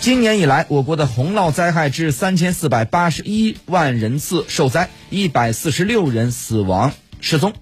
今年以来我国的洪涝灾害致三千四百八十一万人次受灾一百四十六人死亡失踪。